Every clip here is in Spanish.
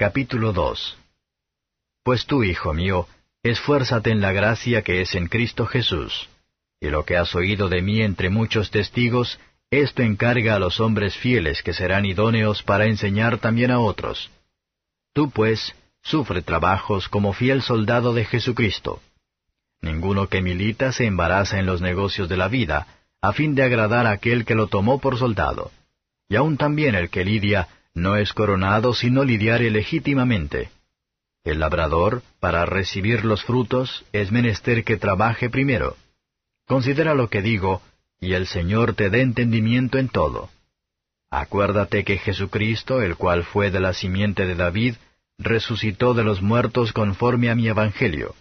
Capítulo 2 Pues tú, hijo mío, esfuérzate en la gracia que es en Cristo Jesús. Y lo que has oído de mí entre muchos testigos, esto encarga a los hombres fieles que serán idóneos para enseñar también a otros. Tú, pues, sufre trabajos como fiel soldado de Jesucristo. Ninguno que milita se embaraza en los negocios de la vida, a fin de agradar a aquel que lo tomó por soldado. Y aun también el que lidia no es coronado sino lidiare legítimamente. El labrador, para recibir los frutos, es menester que trabaje primero. Considera lo que digo, y el Señor te dé entendimiento en todo. Acuérdate que Jesucristo, el cual fue de la simiente de David, resucitó de los muertos conforme a mi Evangelio,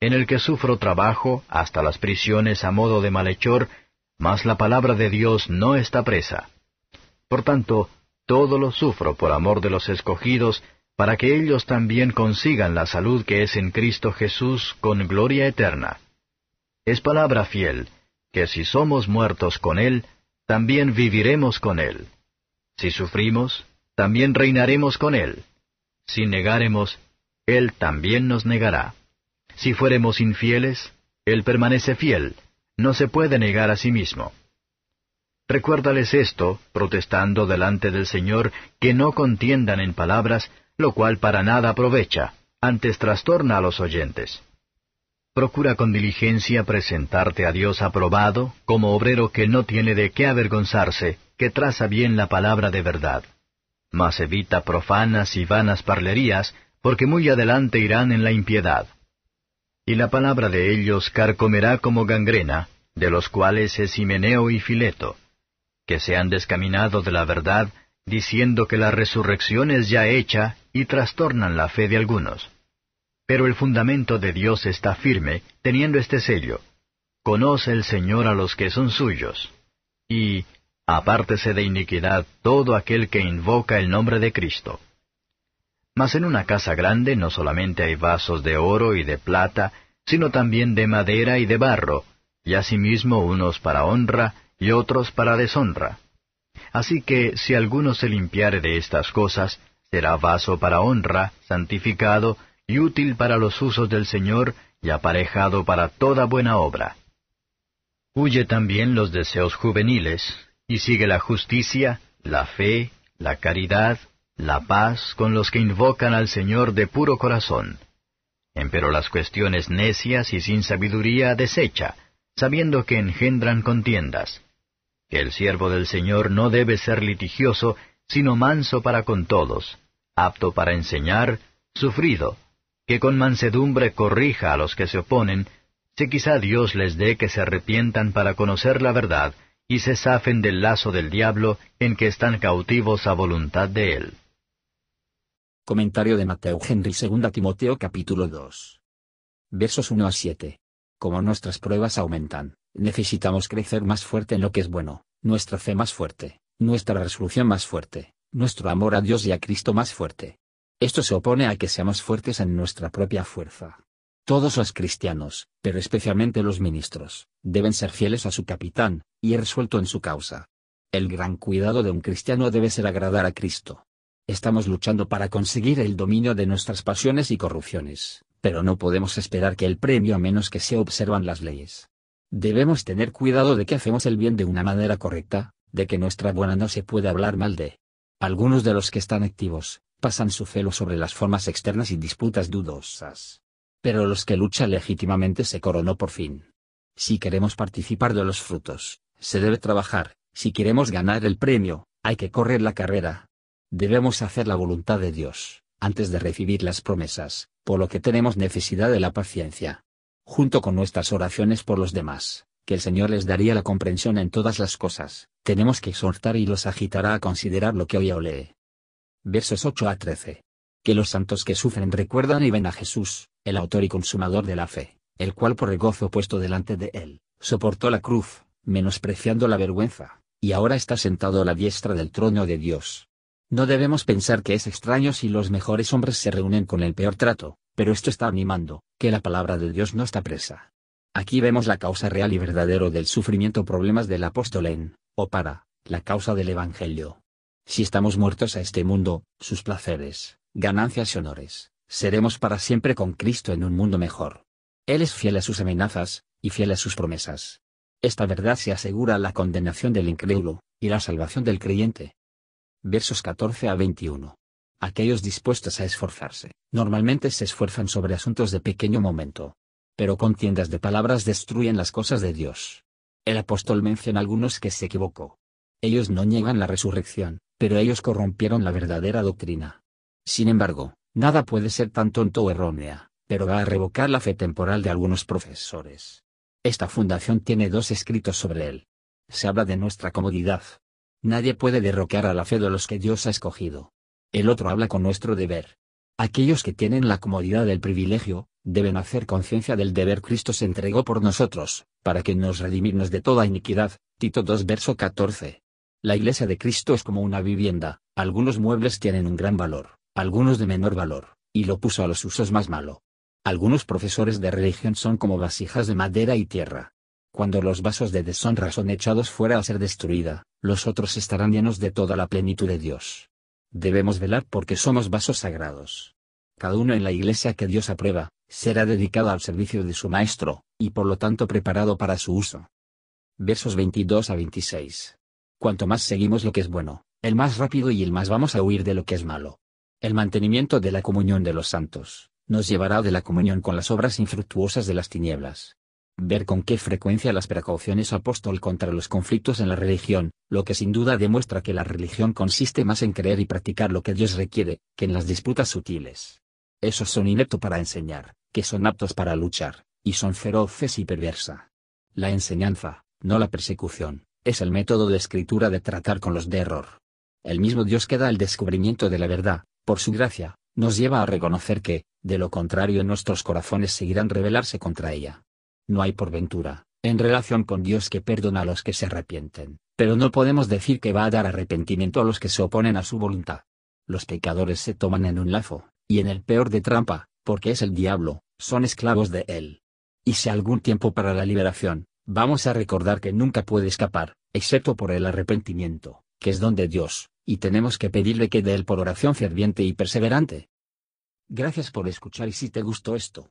en el que sufro trabajo hasta las prisiones a modo de malhechor, mas la palabra de Dios no está presa. Por tanto, todo lo sufro por amor de los escogidos, para que ellos también consigan la salud que es en Cristo Jesús con gloria eterna. Es palabra fiel, que si somos muertos con Él, también viviremos con Él. Si sufrimos, también reinaremos con Él. Si negaremos, Él también nos negará. Si fuéremos infieles, Él permanece fiel, no se puede negar a sí mismo. Recuérdales esto, protestando delante del Señor, que no contiendan en palabras, lo cual para nada aprovecha, antes trastorna a los oyentes. Procura con diligencia presentarte a Dios aprobado, como obrero que no tiene de qué avergonzarse, que traza bien la palabra de verdad. Mas evita profanas y vanas parlerías, porque muy adelante irán en la impiedad. Y la palabra de ellos carcomerá como gangrena, de los cuales es Himeneo y Fileto, que se han descaminado de la verdad, diciendo que la resurrección es ya hecha, y trastornan la fe de algunos. Pero el fundamento de Dios está firme, teniendo este sello. Conoce el Señor a los que son suyos. Y apártese de iniquidad todo aquel que invoca el nombre de Cristo. Mas en una casa grande no solamente hay vasos de oro y de plata, sino también de madera y de barro, y asimismo unos para honra y otros para deshonra. Así que si alguno se limpiare de estas cosas, será vaso para honra, santificado, y útil para los usos del Señor, y aparejado para toda buena obra. Huye también los deseos juveniles, y sigue la justicia, la fe, la caridad, la paz con los que invocan al Señor de puro corazón. Empero las cuestiones necias y sin sabiduría desecha, sabiendo que engendran contiendas. Que el siervo del Señor no debe ser litigioso, sino manso para con todos, apto para enseñar, sufrido, que con mansedumbre corrija a los que se oponen, si quizá Dios les dé que se arrepientan para conocer la verdad, y se zafen del lazo del diablo en que están cautivos a voluntad de él. Comentario de Mateo Henry 2 Timoteo capítulo 2. Versos 1 a 7. Como nuestras pruebas aumentan, necesitamos crecer más fuerte en lo que es bueno, nuestra fe más fuerte, nuestra resolución más fuerte, nuestro amor a Dios y a Cristo más fuerte, esto se opone a que seamos fuertes en nuestra propia fuerza. Todos los cristianos, pero especialmente los ministros, deben ser fieles a su capitán, y resuelto en su causa. El gran cuidado de un cristiano debe ser agradar a Cristo. Estamos luchando para conseguir el dominio de nuestras pasiones y corrupciones, pero no podemos esperar que el premio a menos que se observan las leyes. Debemos tener cuidado de que hacemos el bien de una manera correcta, de que nuestra buena no se puede hablar mal de. Algunos de los que están activos, pasan su celo sobre las formas externas y disputas dudosas. Pero los que luchan legítimamente se coronó por fin. Si queremos participar de los frutos, se debe trabajar, si queremos ganar el premio, hay que correr la carrera. Debemos hacer la voluntad de Dios, antes de recibir las promesas, por lo que tenemos necesidad de la paciencia. Junto con nuestras oraciones por los demás, que el Señor les daría la comprensión en todas las cosas, tenemos que exhortar y los agitará a considerar lo que hoy lee versos 8 a 13. Que los santos que sufren recuerdan y ven a Jesús, el autor y consumador de la fe, el cual por el puesto delante de él, soportó la cruz, menospreciando la vergüenza, y ahora está sentado a la diestra del trono de Dios. No debemos pensar que es extraño si los mejores hombres se reúnen con el peor trato, pero esto está animando, que la palabra de Dios no está presa. Aquí vemos la causa real y verdadero del sufrimiento problemas del apóstol en, o para, la causa del Evangelio. Si estamos muertos a este mundo, sus placeres, ganancias y honores, seremos para siempre con Cristo en un mundo mejor. Él es fiel a sus amenazas, y fiel a sus promesas. Esta verdad se asegura la condenación del incrédulo, y la salvación del creyente. Versos 14 a 21. Aquellos dispuestos a esforzarse, normalmente se esfuerzan sobre asuntos de pequeño momento. Pero contiendas de palabras destruyen las cosas de Dios. El apóstol menciona algunos que se equivocó. Ellos no niegan la resurrección, pero ellos corrompieron la verdadera doctrina. Sin embargo, nada puede ser tan tonto o errónea, pero va a revocar la fe temporal de algunos profesores. Esta fundación tiene dos escritos sobre él. Se habla de nuestra comodidad. Nadie puede derrocar a la fe de los que Dios ha escogido. El otro habla con nuestro deber. Aquellos que tienen la comodidad del privilegio, deben hacer conciencia del deber Cristo se entregó por nosotros, para que nos redimirnos de toda iniquidad. Tito 2 verso 14. La iglesia de Cristo es como una vivienda, algunos muebles tienen un gran valor, algunos de menor valor, y lo puso a los usos más malo. Algunos profesores de religión son como vasijas de madera y tierra. Cuando los vasos de deshonra son echados fuera a ser destruida, los otros estarán llenos de toda la plenitud de Dios. Debemos velar porque somos vasos sagrados. Cada uno en la iglesia que Dios aprueba, será dedicado al servicio de su Maestro, y por lo tanto preparado para su uso. Versos 22 a 26. Cuanto más seguimos lo que es bueno, el más rápido y el más vamos a huir de lo que es malo. El mantenimiento de la comunión de los santos, nos llevará de la comunión con las obras infructuosas de las tinieblas ver con qué frecuencia las precauciones apóstol contra los conflictos en la religión, lo que sin duda demuestra que la religión consiste más en creer y practicar lo que Dios requiere, que en las disputas sutiles. Esos son ineptos para enseñar, que son aptos para luchar, y son feroces y perversa. La enseñanza, no la persecución, es el método de escritura de tratar con los de error. El mismo Dios que da el descubrimiento de la verdad, por su gracia, nos lleva a reconocer que, de lo contrario nuestros corazones seguirán rebelarse contra ella no hay por ventura, en relación con Dios que perdona a los que se arrepienten, pero no podemos decir que va a dar arrepentimiento a los que se oponen a su voluntad. Los pecadores se toman en un lazo, y en el peor de trampa, porque es el diablo, son esclavos de él. Y si algún tiempo para la liberación, vamos a recordar que nunca puede escapar, excepto por el arrepentimiento, que es don de Dios, y tenemos que pedirle que dé él por oración ferviente y perseverante. Gracias por escuchar y si te gustó esto,